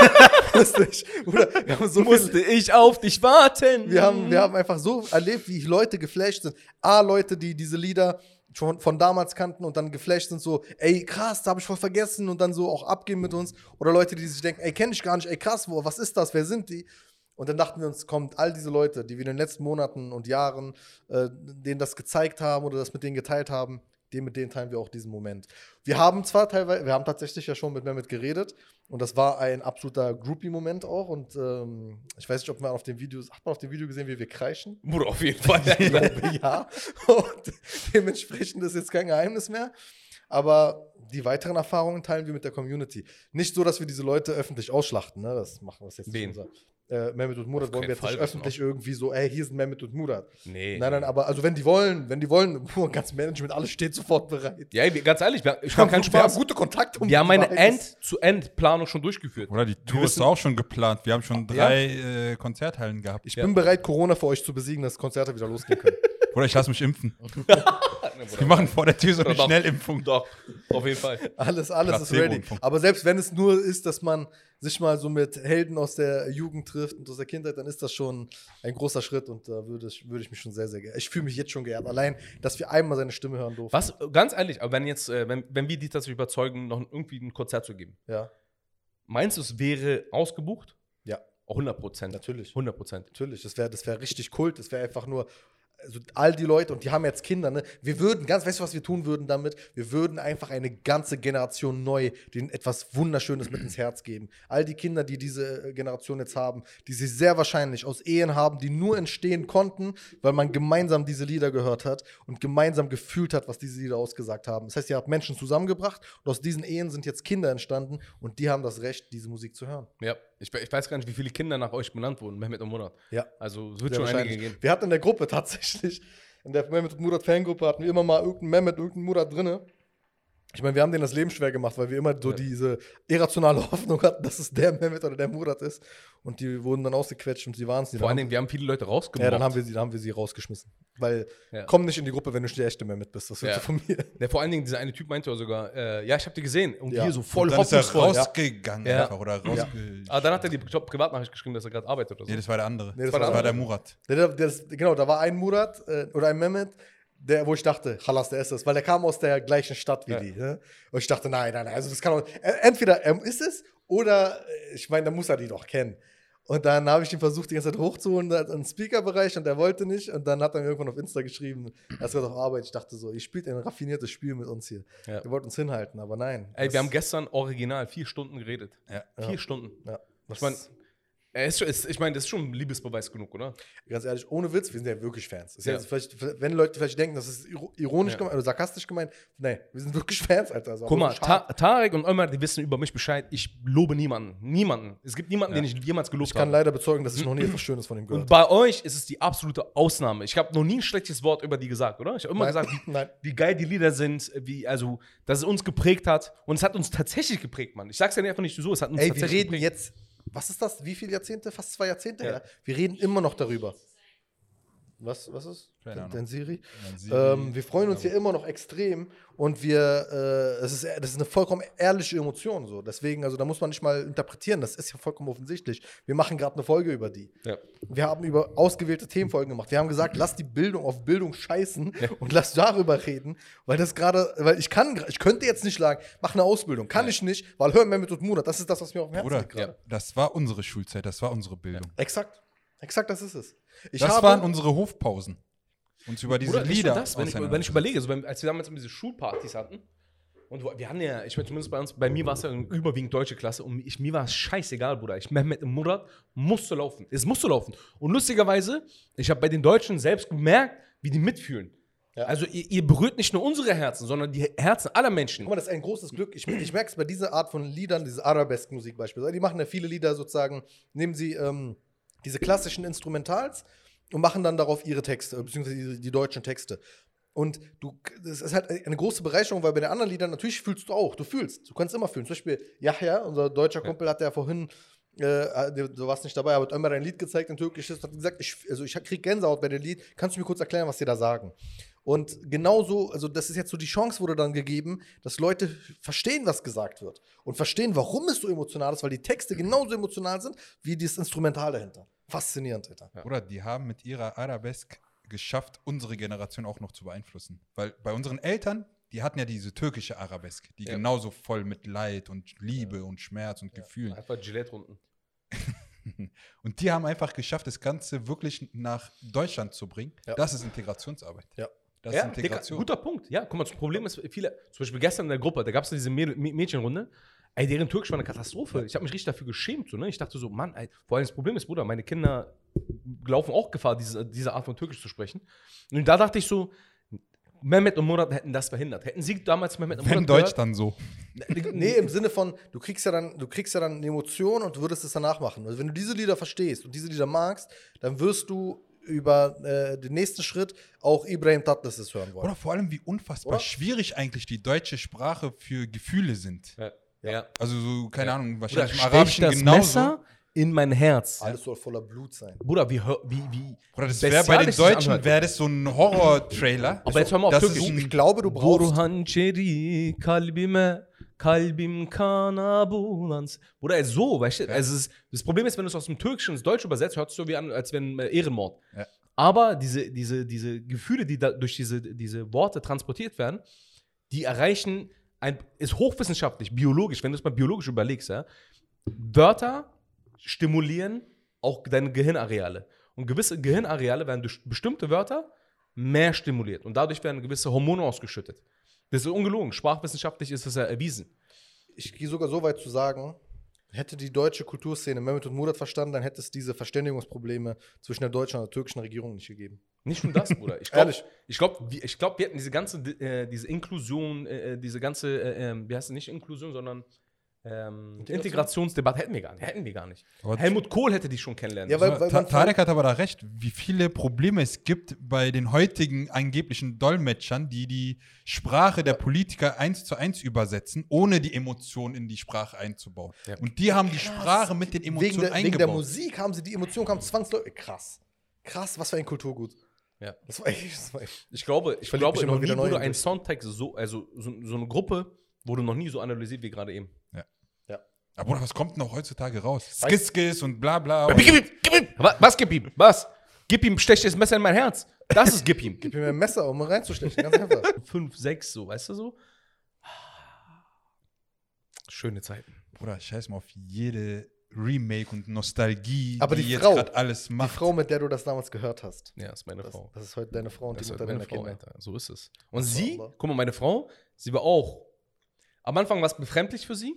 Lustig. Oder wir haben so viele, Musste ich auf dich warten? Wir haben, wir haben einfach so erlebt, wie Leute geflasht sind. A, Leute, die diese Lieder schon von damals kannten und dann geflasht sind, so, ey, krass, da habe ich voll vergessen und dann so auch abgehen mit uns. Oder Leute, die sich denken, ey, kenne ich gar nicht, ey, krass, wo, was ist das, wer sind die? Und dann dachten wir uns, kommt all diese Leute, die wir in den letzten Monaten und Jahren äh, denen das gezeigt haben oder das mit denen geteilt haben, den mit denen teilen wir auch diesen Moment. Wir haben zwar teilweise, wir haben tatsächlich ja schon mit Mehmet geredet und das war ein absoluter Groupie-Moment auch und ähm, ich weiß nicht, ob man auf den Videos, hat man auf dem Video gesehen, wie wir kreischen? Bruder, auf jeden Fall. Ich glaube, ja. Und dementsprechend ist jetzt kein Geheimnis mehr. Aber die weiteren Erfahrungen teilen wir mit der Community. Nicht so, dass wir diese Leute öffentlich ausschlachten. Ne? Das machen wir jetzt Wen? nicht. Unser, äh, Mehmet und Murat wollen wir jetzt nicht Fall, das öffentlich irgendwie so, ey, hier sind Mehmet und Murat. nee. Nein, nein, aber also wenn die wollen, wenn die wollen, puh, ganz Management, alles steht sofort bereit. Ja, ganz ehrlich, wir- ich mache keinen haben, wir haben Spaß. gute Kontakte. um Wir haben eine End-zu-End-Planung schon durchgeführt. Oder die Tour ist auch schon geplant. Wir haben schon drei äh, Konzerthallen gehabt. Ich Ja. bin bereit, Corona für euch zu besiegen, dass Konzerte wieder losgehen können. Oder ich lasse mich impfen. Wir machen vor der Tür so eine Doch. Schnellimpfung. Doch, auf jeden Fall. Alles, alles ist ready. Aber selbst wenn es nur ist, dass man sich mal so mit Helden aus der Jugend trifft und aus der Kindheit, dann ist das schon ein großer Schritt und da würde ich, würde ich mich schon sehr, sehr geehrt. Ich fühle mich jetzt schon geehrt. Allein, dass wir einmal seine Stimme hören durften. Was, ganz ehrlich, aber wenn jetzt, äh, wenn, wenn wir die tatsächlich überzeugen, noch irgendwie ein Konzert zu geben, Ja, meinst du, es wäre ausgebucht? Ja. Auch 100 Prozent. natürlich. 100 Prozent. Natürlich. Das wäre das wär richtig Kult. Das wäre einfach nur. Also all die Leute, und die haben jetzt Kinder, ne? Wir würden, ganz, weißt du, was wir tun würden damit? Wir würden einfach eine ganze Generation neu, denen etwas Wunderschönes mit ins Herz geben. All die Kinder, die diese äh, Generation jetzt haben, die sie sehr wahrscheinlich aus Ehen haben, die nur entstehen konnten, weil man gemeinsam diese Lieder gehört hat und gemeinsam gefühlt hat, was diese Lieder ausgesagt haben. Das heißt, ihr habt Menschen zusammengebracht und aus diesen Ehen sind jetzt Kinder entstanden und die haben das Recht, diese Musik zu hören. Ja, ich, ich weiß gar nicht, wie viele Kinder nach euch benannt wurden, Mehmet und Murat. Ja. Also es wird Sehr schon einige geben. Wir hatten in der Gruppe tatsächlich, in der Mehmet und Murat Fangruppe hatten wir immer mal irgendeinen Mehmet, irgendeinen Murat drinne. Ich meine, wir haben denen das Leben schwer gemacht, weil wir immer so Ja. diese irrationale Hoffnung hatten, dass es der Mehmet oder der Murat ist. Und die wurden dann ausgequetscht und sie waren es nicht. Vor allen Dingen, wir haben viele Leute rausgebracht. ja, dann haben wir, sie, dann haben wir sie rausgeschmissen. Weil, Ja. komm nicht in die Gruppe, wenn du nicht der echte Mehmet bist. Das wird Ja. so von mir. Ja, vor allen Dingen, dieser eine Typ meinte ja sogar, äh, ja, ich habe die gesehen. Und Ja. hier so voll Und dann ist er hoffnungsvoll. Ja. rausgegangen Ja. einfach oder rausge... Aber dann hat er die Privatnachricht geschrieben, dass er gerade arbeitet oder so. Nee, das war der andere. Nee, das das, war der war der andere. Murat. Der, der, der, ist- genau, da war ein Murat äh, oder ein Mehmet, der, wo ich dachte, Halas, der ist es, weil der kam aus der gleichen Stadt wie Ja. die. Ne? Und ich dachte, nein, nein, nein, also das kann auch, äh, entweder er ist es oder, äh, ich meine, da muss er die doch kennen. Und dann habe ich ihn versucht, die ganze Zeit hochzuholen da- im Speaker-Bereich und der wollte nicht. Und dann hat er mir irgendwann auf Insta geschrieben, er ist gerade auf Arbeit. Ich dachte so, ihr spielt ein raffiniertes Spiel mit uns hier. Ja. Ihr wollt uns hinhalten, aber nein. Ey, wir haben gestern original vier Stunden geredet. Ja. Vier Ja. Stunden. ja, Ich meine, ist, schon- ist, ich mein, das ist schon Liebesbeweis genug, oder? ganz ehrlich, ohne Witz, wir sind ja wirklich Fans. Ja. Ja. wenn Leute vielleicht denken, das ist iro- ironisch Ja. gemeint oder sarkastisch gemeint, nee, wir sind wirklich Fans, Alter. Also Guck mal, Ta. Tarek und Ömer, die wissen über mich Bescheid. Ich lobe niemanden. Niemanden. Es gibt niemanden, den ich jemals gelobt ich kann habe. leider bezeugen, dass ich noch nie etwas Schönes von ihm gehört Und bei euch ist es die absolute Ausnahme. Ich habe noch nie ein schlechtes Wort über die gesagt, oder? Ich habe immer Nein. gesagt, wie, Nein. wie geil die Lieder sind, wie, also, dass es uns geprägt hat. Und es hat uns tatsächlich geprägt, Mann. Ich sag's ja einfach nicht so, es hat uns Ey, wir tatsächlich reden geprägt. jetzt, was ist das? Wie viele Jahrzehnte? Fast zwei Jahrzehnte Ja. her. Wir reden immer noch darüber. Was, was ist? Keine Dein, Siri? Siri. Ähm, wir freuen uns hier immer noch extrem und wir, äh, es ist, das ist eine vollkommen ehrliche Emotion so. Deswegen, also da muss man nicht mal interpretieren, das ist ja vollkommen offensichtlich. Wir machen gerade eine Folge über die. Ja. Wir haben über ausgewählte Themenfolgen gemacht. Wir haben gesagt, lass die Bildung auf Bildung scheißen und lass darüber reden, weil das gerade, weil ich kann, ich könnte jetzt nicht sagen, mach eine Ausbildung, kann ich nicht, weil hör mir mit und Monat, das ist das, was mir auf dem Herzen Bruder, liegt gerade. das war unsere Schulzeit, das war unsere Bildung. Exakt, exakt, das ist es. Ich das habe, waren unsere Hofpausen. Uns über diese Bruder, nicht Lieder das, wenn ich, wenn ich überlege, so, wenn, als wir damals diese Schulpartys hatten, und wir hatten ja, ich meine, zumindest bei uns, bei mir war es ja überwiegend deutsche Klasse und ich, mir war es scheißegal, Bruder. Ich, Mehmet im Murat musste laufen. Es musste laufen. Und lustigerweise, ich habe bei den Deutschen selbst gemerkt, wie die mitfühlen. Ja. Also ihr, ihr berührt nicht nur unsere Herzen, sondern die Herzen aller Menschen. Guck mal, das ist ein großes Glück. Ich, ich merke es bei dieser Art von Liedern, diese Arabesk-Musik beispielsweise. Die machen ja viele Lieder sozusagen, nehmen sie ähm, diese klassischen Instrumentals und machen dann darauf ihre Texte, beziehungsweise die, die deutschen Texte. Und du, das ist halt eine große Bereicherung, weil bei den anderen Liedern natürlich fühlst du auch. Du fühlst. Du kannst immer fühlen. Zum Beispiel Yahya, unser deutscher Kumpel, hat ja vorhin, äh, du du warst nicht dabei, aber hat immer ein Lied gezeigt, ein türkisches, und hat gesagt, ich, also ich krieg Gänsehaut bei dem Lied. Kannst du mir kurz erklären, was die da sagen? Und genauso, also das ist jetzt so die Chance wurde dann gegeben, dass Leute verstehen, was gesagt wird und verstehen, warum es so emotional ist, weil die Texte genauso emotional sind wie das Instrumental dahinter. Faszinierend, Alter. Bruder, die haben mit ihrer Arabesk geschafft, unsere Generation auch noch zu beeinflussen. Weil bei unseren Eltern, die hatten ja diese türkische Arabesk, die Ja. genauso voll mit Leid und Liebe und Schmerz und Gefühlen. Einfach Gillette-Runden. Und die haben einfach geschafft, das Ganze wirklich nach Deutschland zu bringen. Ja. Das ist Integrationsarbeit. Ja. Das Ja, ist Integration. Digga, guter Punkt. Ja, guck mal, das Problem ist, viele, zum Beispiel gestern in der Gruppe, da gab es diese Mädel- Mä- Mädchenrunde. Ey, deren Türkisch war eine Katastrophe. Ich habe mich richtig dafür geschämt. So, ne? Ich dachte so, Mann, ey, vor allem das Problem ist, Bruder, meine Kinder laufen auch Gefahr, diese, diese Art von Türkisch zu sprechen. Und da dachte ich so, Mehmet und Murat hätten das verhindert. Hätten sie damals Mehmet und Wenn Murat Deutsch dann so. Nee, im Sinne von, du kriegst ja dann, du kriegst ja dann eine Emotion und du würdest es danach machen. Also wenn du diese Lieder verstehst und diese Lieder magst, dann wirst du über äh, den nächsten Schritt auch Ibrahim Tatlesses hören wollen. Oder vor allem, wie unfassbar Oder? schwierig eigentlich die deutsche Sprache für Gefühle sind. Ja. ja. Also so, keine Ja. Ahnung, Bruder, wahrscheinlich im stech Arabischen das genauso. Messer in mein Herz. Alles soll voller Blut sein. Bruder, wie, hör- wie, wie Oder das wäre bei den Deutschen, wäre das so ein Horror-Trailer. Aber jetzt hör mal auf das Türkisch. Ich glaube, du brauchst. Burhan Çeri kalbime kalbim kana bulans. Bruder, so, weißt du, also es ist, das Problem ist, wenn du es aus dem Türkischen ins Deutsche übersetzt, hört es so wie an, als wenn äh, Ehrenmord. Ja. Aber diese, diese, diese Gefühle, die da durch diese, diese Worte transportiert werden, die erreichen, ein, ist hochwissenschaftlich, biologisch, wenn du es mal biologisch überlegst, ja, Wörter stimulieren auch deine Gehirnareale. Und gewisse Gehirnareale werden durch bestimmte Wörter mehr stimuliert. Und dadurch werden gewisse Hormone ausgeschüttet. Das ist ungelogen. Sprachwissenschaftlich ist das ja erwiesen. Ich gehe sogar so weit zu sagen, hätte die deutsche Kulturszene Mehmet und Murat verstanden, dann hätte es diese Verständigungsprobleme zwischen der deutschen und der türkischen Regierung nicht gegeben. Nicht nur das, Bruder. Ich glaube, Ehrlich. ich glaub, wir- ich glaub, wir hätten diese ganze, äh, diese Inklusion, äh, äh, diese ganze, äh, ähm, wie heißt es nicht Inklusion, sondern ähm, Integration? Integrationsdebatte hätten wir gar nicht. Hätten wir gar nicht. Aber- Helmut Kohl hätte die schon kennenlernen Ja, weil- weil Ta Tarek hat aber da recht, wie viele Probleme es gibt bei den heutigen angeblichen Dolmetschern, die die Sprache der Politiker eins zu eins übersetzen, ohne die Emotion in die Sprache einzubauen. Ja. Und die haben die Sprache mit den Emotionen Wegen der, wegen eingebaut. der Musik haben sie die Emotionen, kam zwangsläufig. Krass. Krass, was für ein Kulturgut. Ja. Das war echt, das war echt. Ich glaube, ich glaube noch nie wieder neu wurde in ein dich. Soundtext so, also so, so eine Gruppe wurde noch nie so analysiert wie gerade eben. Aber Bruder, was kommt denn auch heutzutage raus? Skis, Skis und bla bla. Gib ihm, gib ihm! Was, gib ihm? Was? Gib ihm, stech das Messer in mein Herz. Das ist gib ihm. Gib mir ein Messer, um reinzustechen. Ganz einfach. Fünf, sechs, so, weißt du so? Schöne Zeiten. Bruder, scheiß mal auf jede Remake und Nostalgie, Aber die jetzt Frau, gerade alles Die macht. Frau, mit der du das damals gehört hast. Ja, ist meine Das, Frau. das ist heute deine Frau und Das die ist Mutter meine deiner Frau, Kinder. Alter. So ist es. Und Das sie, guck mal, meine Frau, sie war auch. Am Anfang war es befremdlich für sie.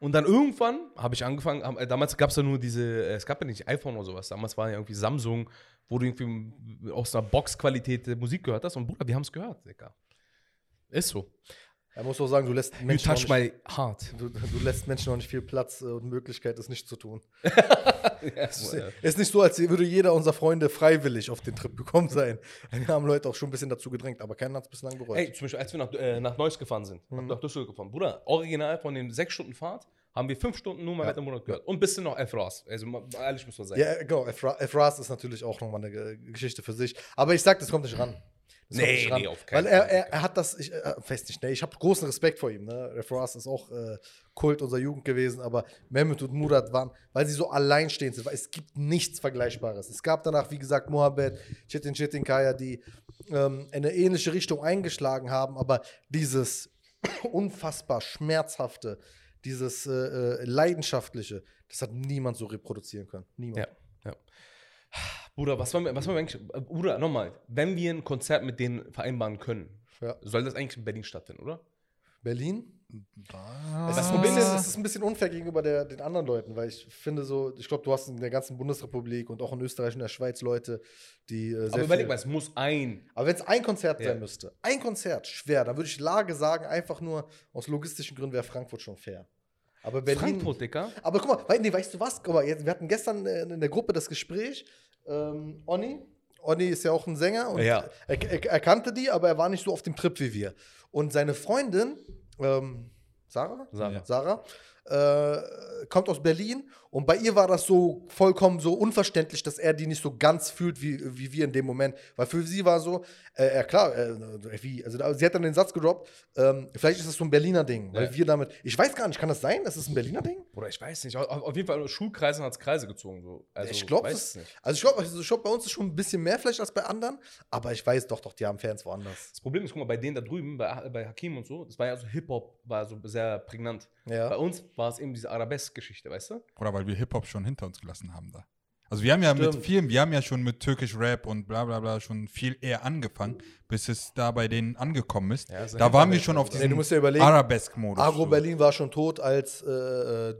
Und dann irgendwann habe ich angefangen, hab- äh, damals gab es ja nur diese, äh, es gab ja nicht iPhone oder sowas, damals war ja irgendwie Samsung, wo du irgendwie aus einer Boxqualität Musik gehört hast. Und Bruder, wir haben es gehört, Digga. Ist so. Er muss auch sagen, du lässt You Menschen, touch noch nicht, my heart. du, du lässt Menschen noch nicht viel Platz äh, und Möglichkeit, es nicht zu tun. Es ist, Ja. es ist nicht so, als würde jeder unserer Freunde freiwillig auf den Trip gekommen sein. Wir haben Leute auch schon ein bisschen dazu gedrängt, aber keiner hat es bislang bereut. Ey, zum Beispiel, als wir nach, äh, nach Neuss gefahren sind, nach, nach Düsseldorf gefahren, Bruder, original von den sechs Stunden Fahrt haben wir fünf Stunden nur mal Ja. mit einem Monat gehört. Und ein bisschen noch. Ross. Also, ehrlich muss man sagen. Ja, genau. Efras ist natürlich auch nochmal eine Ge- Geschichte für sich. Aber ich sag, das kommt nicht ran. Das Nee, nee, auf keinen Weil er, Fall. er, er hat das, ich äh, weiß nicht, ne, ich habe großen Respekt vor ihm. Ne? Efras ist auch äh, Kult unserer Jugend gewesen, aber Mehmet und Murat waren, weil sie so alleinstehend sind, weil es gibt nichts Vergleichbares. Es gab danach, wie gesagt, Mohabed, Chitin Chitin Kaya, die ähm, in eine ähnliche Richtung eingeschlagen haben, aber dieses unfassbar schmerzhafte, dieses äh, äh, leidenschaftliche, das hat niemand so reproduzieren können. Niemand. Ja, ja. Bruder, was wollen wir, was wollen wir eigentlich, äh, Bruder, nochmal, wenn wir ein Konzert mit denen vereinbaren können, Ja. soll das eigentlich in Berlin stattfinden, oder? Berlin? Ah. Es ist, ein bisschen, es ist ein bisschen unfair gegenüber der, den anderen Leuten, weil ich finde so, ich glaube, du hast in der ganzen Bundesrepublik und auch in Österreich und der Schweiz Leute, die äh, sehr Aber überleg mal, es muss ein. Aber wenn es ein Konzert Ja. sein müsste, ein Konzert, schwer, dann würde ich Lage sagen, einfach nur aus logistischen Gründen wäre Frankfurt schon fair. Aber Berlin. Frankfurt, Dicker. Aber guck mal, nee, weißt du was? Guck mal, wir hatten gestern äh, in der Gruppe das Gespräch. Ähm, Onni, Onni ist ja auch ein Sänger und Ja. er, er, er kannte die, aber er war nicht so auf dem Trip wie wir. Und seine Freundin, ähm, Sarah? Sarah. Sarah äh, kommt aus Berlin und bei ihr war das so vollkommen so unverständlich, dass er die nicht so ganz fühlt wie, wie wir in dem Moment. Weil für sie war so, äh, ja klar, äh, wie, also sie hat dann den Satz gedroppt, ähm, vielleicht ist das so ein Berliner Ding, weil Ja. wir damit, ich weiß gar nicht, kann das sein? Das ist ein Berliner Ding? Oder ich weiß nicht. Auf, auf jeden Fall, Schulkreisen hat es Kreise gezogen. So. Also, ich glaube, das es nicht. Also ich glaube, also glaub, bei uns ist schon ein bisschen mehr vielleicht als bei anderen, aber ich weiß doch, doch, die haben Fans woanders. Das Problem ist, guck mal, bei denen da drüben, bei, bei Hakim und so, das war ja so Hip-Hop, war so sehr prägnant. Bei Ja. uns war es eben diese Arabesk-Geschichte, weißt du? Oder weil wir Hip-Hop schon hinter uns gelassen haben da. Also wir haben ja mit Stimmt. vielen, wir haben ja schon mit türkisch Rap und bla bla bla schon viel eher angefangen, bis es da bei denen angekommen ist. Ja, da waren wir schon auf diesem ja Arabesk-Modus. Agro so. Berlin war schon tot, als äh, äh,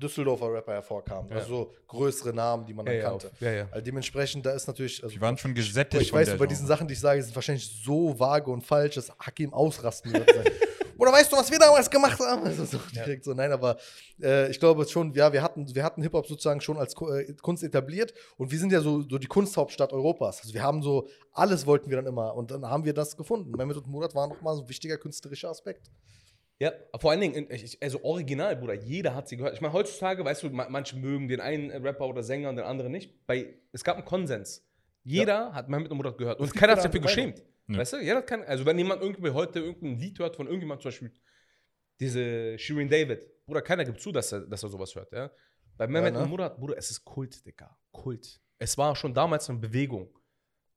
Düsseldorfer Rapper hervorkamen. Ja. Also so größere Namen, die man dann Ja, ja, kannte. Also dementsprechend, da ist natürlich. Also, Die waren schon gesättigt. Ich weiß, bei diesen Sachen, die ich sage, sind wahrscheinlich so vage und falsch, dass Hakim ausrasten wird. Oder weißt du, was wir damals gemacht haben? Also so direkt so, nein, aber äh, ich glaube schon, ja, wir hatten, wir hatten Hip-Hop sozusagen schon als äh, Kunst etabliert und wir sind ja so, so die Kunsthauptstadt Europas. Also wir haben so, alles wollten wir dann immer und dann haben wir das gefunden. Mehmet und Murat waren nochmal so ein wichtiger künstlerischer Aspekt. Ja, vor allen Dingen, in- ich- also original, Bruder, jeder hat sie gehört. Ich meine, heutzutage, weißt du, ma- manche mögen den einen äh, Rapper oder Sänger und den anderen nicht. Bei, es gab einen Konsens. Jeder hat Mehmet und Murat gehört. Und keiner hat sich dafür geschämt. Ja. Weißt du? Jeder kein, also wenn jemand irgendwie heute irgendein Lied hört von irgendjemand, zum Beispiel diese Shirin David, Bruder, keiner gibt zu, dass er, dass er sowas hört. Ja? Bei Mehmet ne? und Murat, Bruder, es ist Kult, Digga. Kult. Es war schon damals eine Bewegung.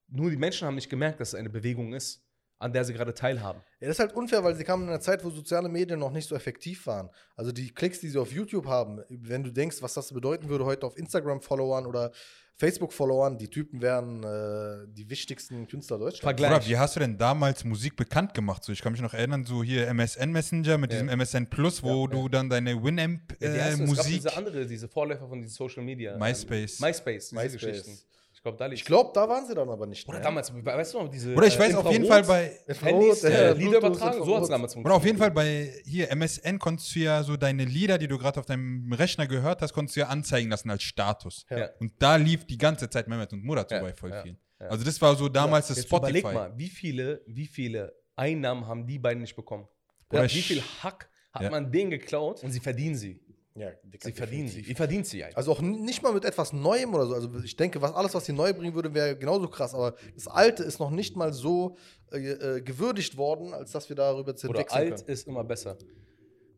Nur die Menschen haben nicht gemerkt, dass es eine Bewegung ist. an der sie gerade teilhaben. Ja, das ist halt unfair, weil sie kamen in einer Zeit, wo soziale Medien noch nicht so effektiv waren. Also die Klicks, die sie auf YouTube haben, wenn du denkst, was das bedeuten würde heute auf Instagram-Followern oder Facebook-Followern, die Typen wären äh, die wichtigsten Künstler Deutschlands. Vergleich. Bruder, wie hast du denn damals Musik bekannt gemacht? So, ich kann mich noch erinnern, so hier MSN Messenger mit Ja. diesem MSN Plus, wo du dann deine Winamp Ja, die äh, heißt, es gab Musik. diese andere, diese Vorläufer von diesen Social Media. MySpace. Ähm, MySpace, diese MySpace. Glaube, da liegt. Ich glaube, da waren sie dann aber nicht Oder mehr. damals, weißt du noch, diese. Oder ich äh, weiß auf jeden Fall bei. Handys, Infrarot, äh, ja, Lieder übertragen, so hat es damals Oder funktioniert. auf jeden Fall bei hier MSN konntest du ja so deine Lieder, die du gerade auf deinem Rechner gehört hast, konntest du ja anzeigen lassen als Status. Ja. Und da lief die ganze Zeit Mehmet und Murat so Ja, bei voll ja, vielen. ja. Also das war so damals das Spotify. überleg mal, wie viele, wie viele Einnahmen haben die beiden nicht bekommen? Oder wie viel Hack hat Ja. man denen geklaut und sie verdienen sie? Ja, Dicker, Sie verdienen sie. Ihr verdient sie eigentlich. Also auch nicht mal mit etwas Neuem oder so. Also ich denke, was alles, was sie neu bringen würde, wäre genauso krass. Aber das Alte ist noch nicht mal so äh, äh, gewürdigt worden, als dass wir darüber zu Oder alt können. ist immer besser.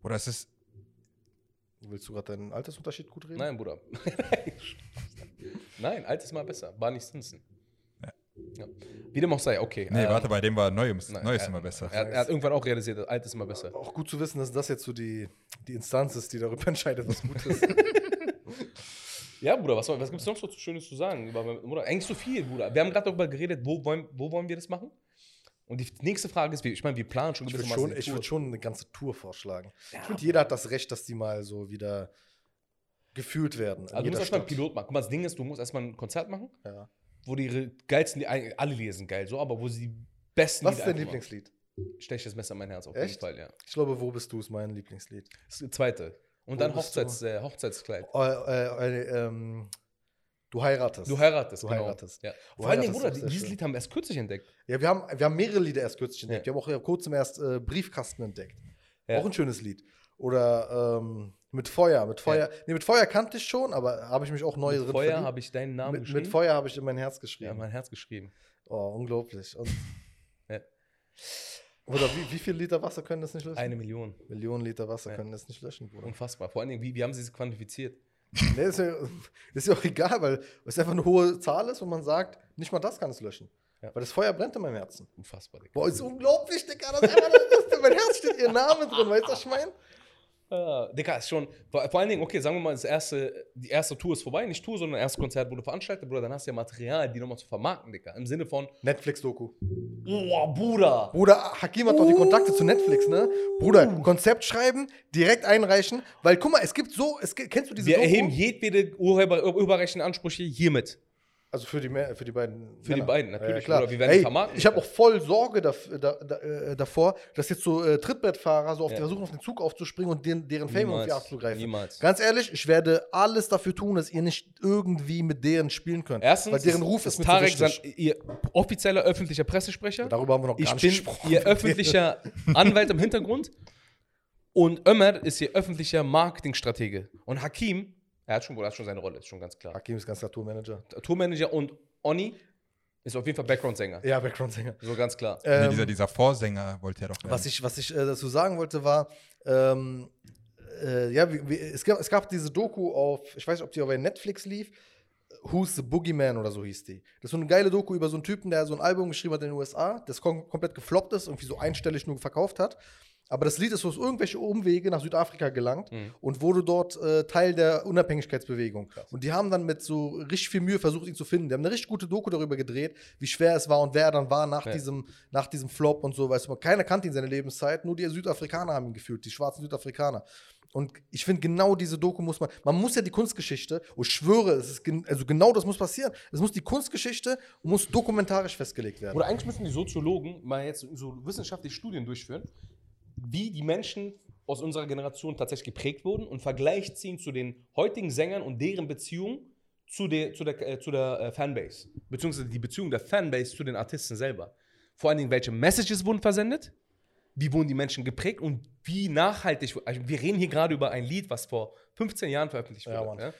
Oder es ist. Willst du gerade deinen Altersunterschied gut reden? Nein, Bruder. Nein, alt ist mal besser. Barney Stinson. Ja. Wie dem auch sei, okay. Nee, ähm, warte, bei dem war Neues, nein, Neues er- immer besser. Er, er hat irgendwann auch realisiert, alt ist immer besser. Auch gut zu wissen, dass das jetzt so die, die Instanz ist, die darüber entscheidet, was gut ist. Ja, Bruder, was, was gibt es noch so Schönes zu sagen? Über, Bruder, eigentlich so viel, Bruder. Wir haben gerade darüber geredet, wo wollen, wo wollen wir das machen? Und die nächste Frage ist, wie- ich meine, wir planen schon Ich würde schon, ich würd schon eine ganze Tour vorschlagen. ich finde, jeder hat das Recht, dass die mal so wieder gefühlt werden. Also du musst erstmal ein Stadt. Pilot machen. Guck mal, das Ding ist, du musst erstmal ein Konzert machen, Ja. Wo die ihre geilsten, die, alle Lieder sind geil, so, aber wo sie die besten Was ist dein. Lieblingslied? Stech das Messer in mein Herz, auf Echt? jeden Fall, ja. Ich glaube, Wo bist du ist mein Lieblingslied. Das zweite. Und Wo dann? Hochzeits, äh, Hochzeitskleid. Äh, äh, äh, ähm, du heiratest. Du heiratest, Du genau. heiratest. Ja. Du Vor allen Dingen, heiratest Bruder, dieses schön. Lied haben wir erst kürzlich entdeckt. Ja, wir haben, wir haben mehrere Lieder erst kürzlich entdeckt. Ja. Wir haben auch vor kurzem erst äh, Briefkasten entdeckt. Ja. Auch ein schönes Lied. Oder ähm, mit Feuer. Mit Feuer. Nee, mit Feuer kannte ich schon, aber habe ich mich auch neu Mit drin Feuer habe ich deinen Namen mit, geschrieben. mit Feuer habe ich in mein Herz Ja, geschrieben. mein Herz geschrieben. oh, unglaublich. Und, Ja. Oder wie, wie viel Liter Wasser können das nicht löschen? Eine Million. Millionen Liter Wasser Ja. können das nicht löschen, Bruder. Unfassbar. Vor allen Dingen, wie, wie haben sie es quantifiziert? Nee, ist, ja, ist ja auch egal, weil es einfach eine hohe Zahl ist und man sagt, nicht mal das kann es löschen. Ja. Weil das Feuer brennt in meinem Herzen. Unfassbar, Digga. Boah, ist unglaublich, Digga. Das ist mein Herz steht ihr Name drin, weißt du, was ich meine? Ah, Digga, ist schon. Vor, vor allen Dingen, okay, sagen wir mal, das erste, die erste Tour ist vorbei. Nicht Tour, sondern das erste Konzert wurde veranstaltet, Bruder. Dann hast du ja Material, die nochmal zu vermarkten, Digga. Im Sinne von, Netflix-Doku. oh, Bruder. Bruder, Hakim hat doch die Kontakte zu Netflix, ne? Bruder, Konzept schreiben, direkt einreichen, weil guck mal, es gibt so, es, kennst du diese Wir Doku? erheben jedwede Urheber, urheberrechtlichen Ansprüche hiermit. Also für die, mehr- für die beiden. Für die beiden, natürlich, Ja, klar. Bruder, wir werden Ey, die vermarkten. ich habe auch voll Sorge da, da, äh, davor, dass jetzt so äh, Trittbrettfahrer so auf Ja. die versuchen, auf den Zug aufzuspringen und den, deren Fame irgendwie abzugreifen. Niemals. Ganz ehrlich, ich werde alles dafür tun, dass ihr nicht irgendwie mit deren spielen könnt. Erstens, weil deren Ruf ist, ist Tarek zu sein, wichtig. ihr offizieller öffentlicher Pressesprecher. Darüber haben wir noch gar Ich nicht bin gesprochen. ihr öffentlicher Anwalt im Hintergrund. Und Ömer ist ihr öffentlicher Marketingstratege. Und Hakim, er hat schon, er hat schon seine Rolle, ist schon ganz klar. Hakim ist ganz klar Tourmanager. Tourmanager und Oni ist auf jeden Fall Background-Sänger. Ja, Background-Sänger. So ganz klar. Nee, Ähm, dieser, dieser Vorsänger wollte ja doch werden. Was ich, was ich äh, dazu sagen wollte, war, ähm, äh, ja, wie, wie, es, gab, es gab diese Doku auf, ich weiß nicht, ob die bei Netflix lief, Who's the Boogeyman oder so hieß die. Das ist so eine geile Doku über so einen Typen, der so ein Album geschrieben hat in den USA, das kom komplett gefloppt ist, irgendwie so einstellig nur verkauft hat. Aber das Lied ist aus irgendwelche Umwege nach Südafrika gelangt Mhm. und wurde dort äh, Teil der Unabhängigkeitsbewegung. Und die haben dann mit so richtig viel Mühe versucht, ihn zu finden. Die haben eine richtig gute Doku darüber gedreht, wie schwer es war und wer er dann war nach, Ja. diesem, nach diesem Flop und so. Weißt du, keiner kannte ihn seine Lebenszeit, nur die Südafrikaner haben ihn gefühlt, die schwarzen Südafrikaner. Und ich finde, genau diese Doku muss man, man muss ja die Kunstgeschichte, und ich schwöre, es ist gen, also genau das muss passieren. Es muss die Kunstgeschichte muss dokumentarisch festgelegt werden. Oder eigentlich müssen die Soziologen mal jetzt so wissenschaftliche Studien durchführen, wie die Menschen aus unserer Generation tatsächlich geprägt wurden und Vergleich ziehen zu den heutigen Sängern und deren Beziehung zu der, zu der, äh, zu der äh, Fanbase. Beziehungsweise die Beziehung der Fanbase zu den Artisten selber. Vor allen Dingen, welche Messages wurden versendet, wie wurden die Menschen geprägt und wie nachhaltig. Also wir reden hier gerade über ein Lied, was vor 15 Jahren veröffentlicht wurde. Mann. Ja,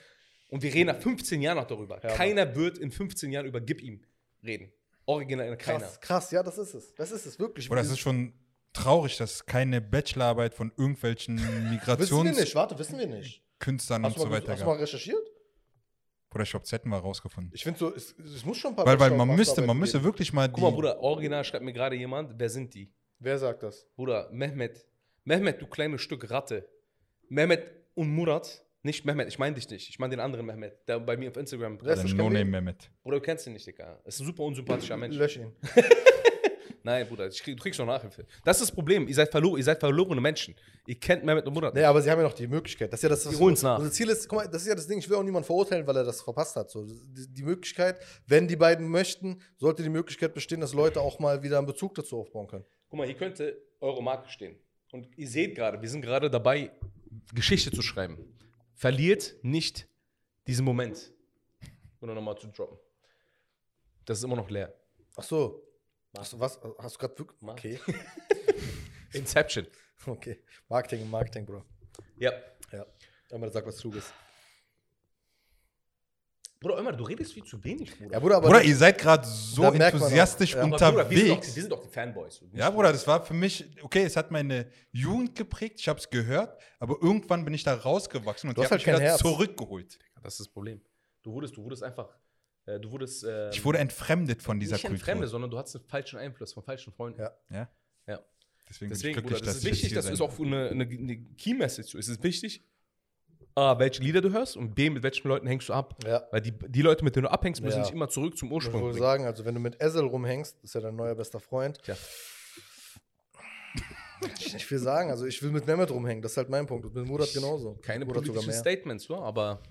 Und wir reden nach 15 Jahren noch darüber. Ja, Mann. keiner wird in 15 Jahren über Gib ihm reden. Original keiner. krass, krass, ja, das ist es. Das ist es, wirklich. Oder es ist schon traurig, dass keine Bachelorarbeit von irgendwelchen wissen wir Migrationskünstlern nicht, warte, wissen wir nicht. und Hast du so weiter hast du mal recherchiert? Bruder, ich glaube, das hätten wir rausgefunden. Ich finde so, es, es muss schon ein paar Weil, weil man müsste, man müsste wirklich mal die. Guck mal, Bruder, original schreibt mir gerade jemand, wer sind die? Wer sagt das? Bruder, Mehmet. Mehmet, du kleines Stück Ratte. Mehmet und Murat. Nicht Mehmet, ich meine dich nicht. Ich meine den anderen Mehmet, der bei mir auf Instagram. Wer ist der das? No-Name Mehmet. Bruder, du kennst ihn nicht, Digga. Ist ein super unsympathischer Mensch. Lösch ihn. Nein, Bruder, ich krieg, du kriegst noch Nachhilfe. Das ist das Problem. Ihr seid, verlo ihr seid verlorene Menschen. Ihr kennt Mehmet und Murat. Nee, aber sie haben ja noch die Möglichkeit. Das ist ja das, Die holen's nach. Unser Ziel ist, guck mal, das ist ja das Ding, ich will auch niemanden verurteilen, weil er das verpasst hat. So, die, die Möglichkeit, wenn die beiden möchten, sollte die Möglichkeit bestehen, dass Leute auch mal wieder einen Bezug dazu aufbauen können. Guck mal, hier könnte eure Marke stehen. Und ihr seht gerade, wir sind gerade dabei, Geschichte zu schreiben. Verliert nicht diesen Moment. Oder nochmal zu droppen. Das ist immer noch leer. Ach so. Hast du was? Hast du gerade wirklich? Mark- Okay. Inception. Okay. Marketing, Marketing, Bro. Ja. Ja. Einmal sag was Kluges. Bruder, Ömer, du redest viel zu wenig, Bruder. Ja, Bruder, aber. Bruder, ihr seid gerade so auch. enthusiastisch Ja. Aber Bruder, wir sind, doch, unterwegs. wir sind doch die Fanboys. Ja, Bruder, das war für mich, okay, es hat meine Jugend geprägt, ich habe es gehört, aber irgendwann bin ich da rausgewachsen und Du ich hast habe halt mich wieder Herz. zurückgeholt. Das ist das Problem. Du wurdest, du wurdest einfach, äh, du wurdest ähm, Ich wurde entfremdet von dieser nicht Kultur. Fremde, sondern du hattest einen falschen Einfluss von falschen Freunden. Ja. Ja? Ja. Deswegen, Deswegen, bin ich Bruder, glücklich, das ist dass ich wichtig, das ist auch eine, eine, eine Key-Message. Es ist wichtig, A, welche Lieder du hörst und B, mit welchen Leuten hängst du ab. Ja. Weil die, die Leute, mit denen du abhängst, müssen Ja. dich immer zurück zum Ich Ursprung würde bringen. sagen, also wenn du mit Ezel rumhängst, das ist ja dein neuer bester Freund. Tja. Ich nicht viel sagen. Also ich will mit Mehmet rumhängen, das ist halt mein Punkt. Und mit Murat genauso. Keine Murat sogar politischen mehr. Statements, ja, aber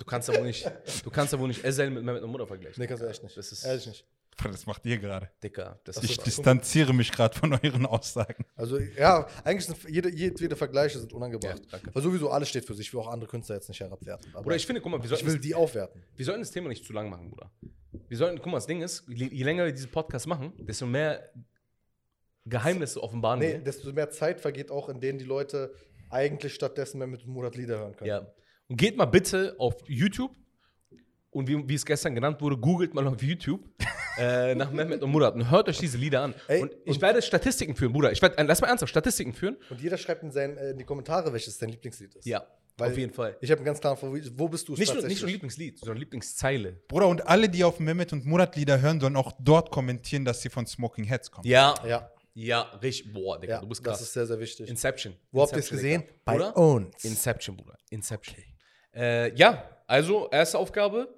du kannst ja wohl nicht, du kannst ja wohl nicht Ezel mit und Mutter vergleichen. Nee, kannst du echt nicht. Das ist, Ehrlich nicht. Das macht ihr gerade. Dicker. Das Ich ist, ist- distanziere mich gerade von euren Aussagen. Also ja, eigentlich sind jede, jedwede Vergleiche sind unangebracht. Ja. Weil sowieso alles steht für sich. Ich will auch andere Künstler jetzt nicht herabwerten. Aber Bruder, ich finde, guck mal, wir ich sollten, will das, die aufwerten. wir sollten das Thema nicht zu lang machen, Bruder. Wir sollten, guck mal, das Ding ist, je, je länger wir diesen Podcast machen, desto mehr Geheimnisse offenbaren Nee, wir. desto mehr Zeit vergeht auch, in denen die Leute eigentlich stattdessen mehr mit Murat Lieder hören können. Ja. Und geht mal bitte auf YouTube und wie, wie es gestern genannt wurde, googelt mal auf YouTube äh, nach Mehmet und Murat und hört euch diese Lieder an. Ey, und ich und- werde Statistiken führen, Bruder. Ich werde, äh, lass mal ernsthaft Statistiken führen. Und jeder schreibt in, sein, äh, in die Kommentare, welches sein Lieblingslied ist. Ja, Weil auf jeden Fall. Ich habe einen ganz klaren Favorit. Wo bist du Nicht nur, nicht nur Lieblingslied, sondern Lieblingszeile. Bruder, und alle, die auf Mehmet und Murat Lieder hören, sollen auch dort kommentieren, dass sie von Smoking Heads kommen. Ja, Ja, ja, richtig. Boah, Digga, ja du bist das krass. ist sehr, sehr wichtig. Inception. Wo habt ihr es Inception, gesehen? Digga. Bei Bruder? uns. Inception, Bruder. Inception. Äh, ja, also erste Aufgabe,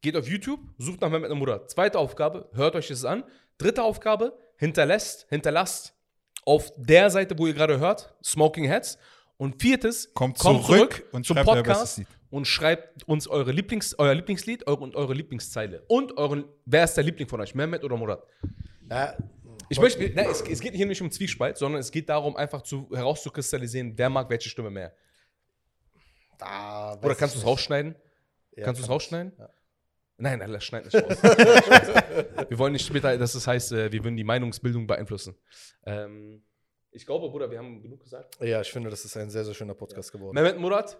geht auf YouTube, sucht nach Mehmet und Murat. Zweite Aufgabe, hört euch das an. Dritte Aufgabe, hinterlässt, hinterlasst auf der Seite, wo ihr gerade hört, Smoking Heads. Und viertes, Kommt zurück und zum schreibt Podcast und schreibt uns eure Lieblings, euer Lieblingslied eure, und eure Lieblingszeile. Und euren, wer ist der Liebling von euch, Mehmet oder Murat? Ja, Ich möchte, nein, es, es geht hier nicht um Zwiespalt, sondern es geht darum, einfach zu, herauszukristallisieren, wer mag welche Stimme mehr. Da Oder kannst du es rausschneiden? Ja, kannst du es rausschneiden? Ja. Nein, nein, das schneid nicht raus. wir wollen nicht später, dass es heißt, äh, wir würden die Meinungsbildung beeinflussen. Ähm, ich glaube, Bruder, wir haben genug gesagt. Ja, ich finde, das ist ein sehr, sehr schöner Podcast geworden. Mehmet Murat,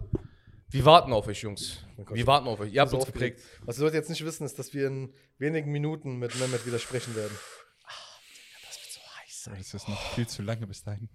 wir warten auf euch, Jungs. Oh. Wir warten auf euch. Ihr habt uns geprägt. Was die Leute jetzt nicht wissen, ist, dass wir in wenigen Minuten mit Mehmet wieder sprechen werden. Das wird so heiß sein. Es ist noch viel zu lange bis dahin.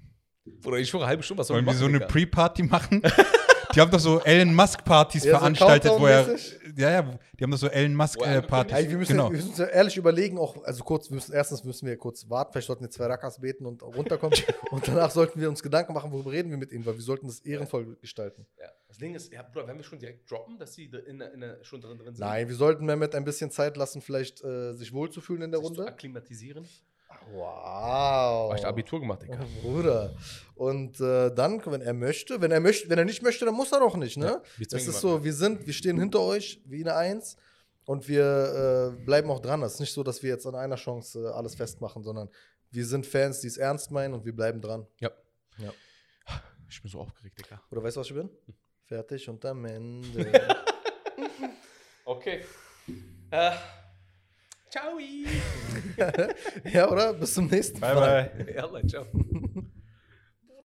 Bruder, ich schwöre, halbe Stunde, was soll Wollen wir ich so machen, eine? Pre-Party machen? Die haben doch so Elon Musk-Partys Ja, so veranstaltet, wo er. Ja, ja, die haben doch so Elon Wo er Musk-Partys. Ey, wir, müssen, genau. wir müssen uns ja ehrlich überlegen, auch, also kurz, wir müssen, erstens müssen wir kurz warten, vielleicht sollten wir zwei Rakas beten und runterkommen. und danach sollten wir uns Gedanken machen, worüber reden wir mit ihnen, weil wir sollten das ehrenvoll gestalten. Ja. Das Ding ist, ja, Bruder, wenn wir schon direkt droppen, dass sie in, in, in, schon drin, drin sind, Nein, wir sollten Mehmet ein bisschen Zeit lassen, vielleicht äh, sich wohlzufühlen in der sich zu Runde. akklimatisieren. Wow. Hab ich Abitur gemacht, Digga. Bruder. Und äh, dann, wenn er möchte, wenn er möchte, wenn er nicht möchte, dann muss er doch nicht, ne? Ja, das ist so, wir sind, wir stehen hinter euch wie eine Eins und wir äh, bleiben auch dran. Das ist nicht so, dass wir jetzt an einer Chance äh, alles festmachen, sondern wir sind Fans, die es ernst meinen und wir bleiben dran. Ja. Ja. Ich bin so aufgeregt, Digga. Oder weißt du, was ich bin? Fertig und am Ende. Okay. Äh. Ciao. ja, oder? Bis zum nächsten Bye, Mal. bye. Yalla, ciao.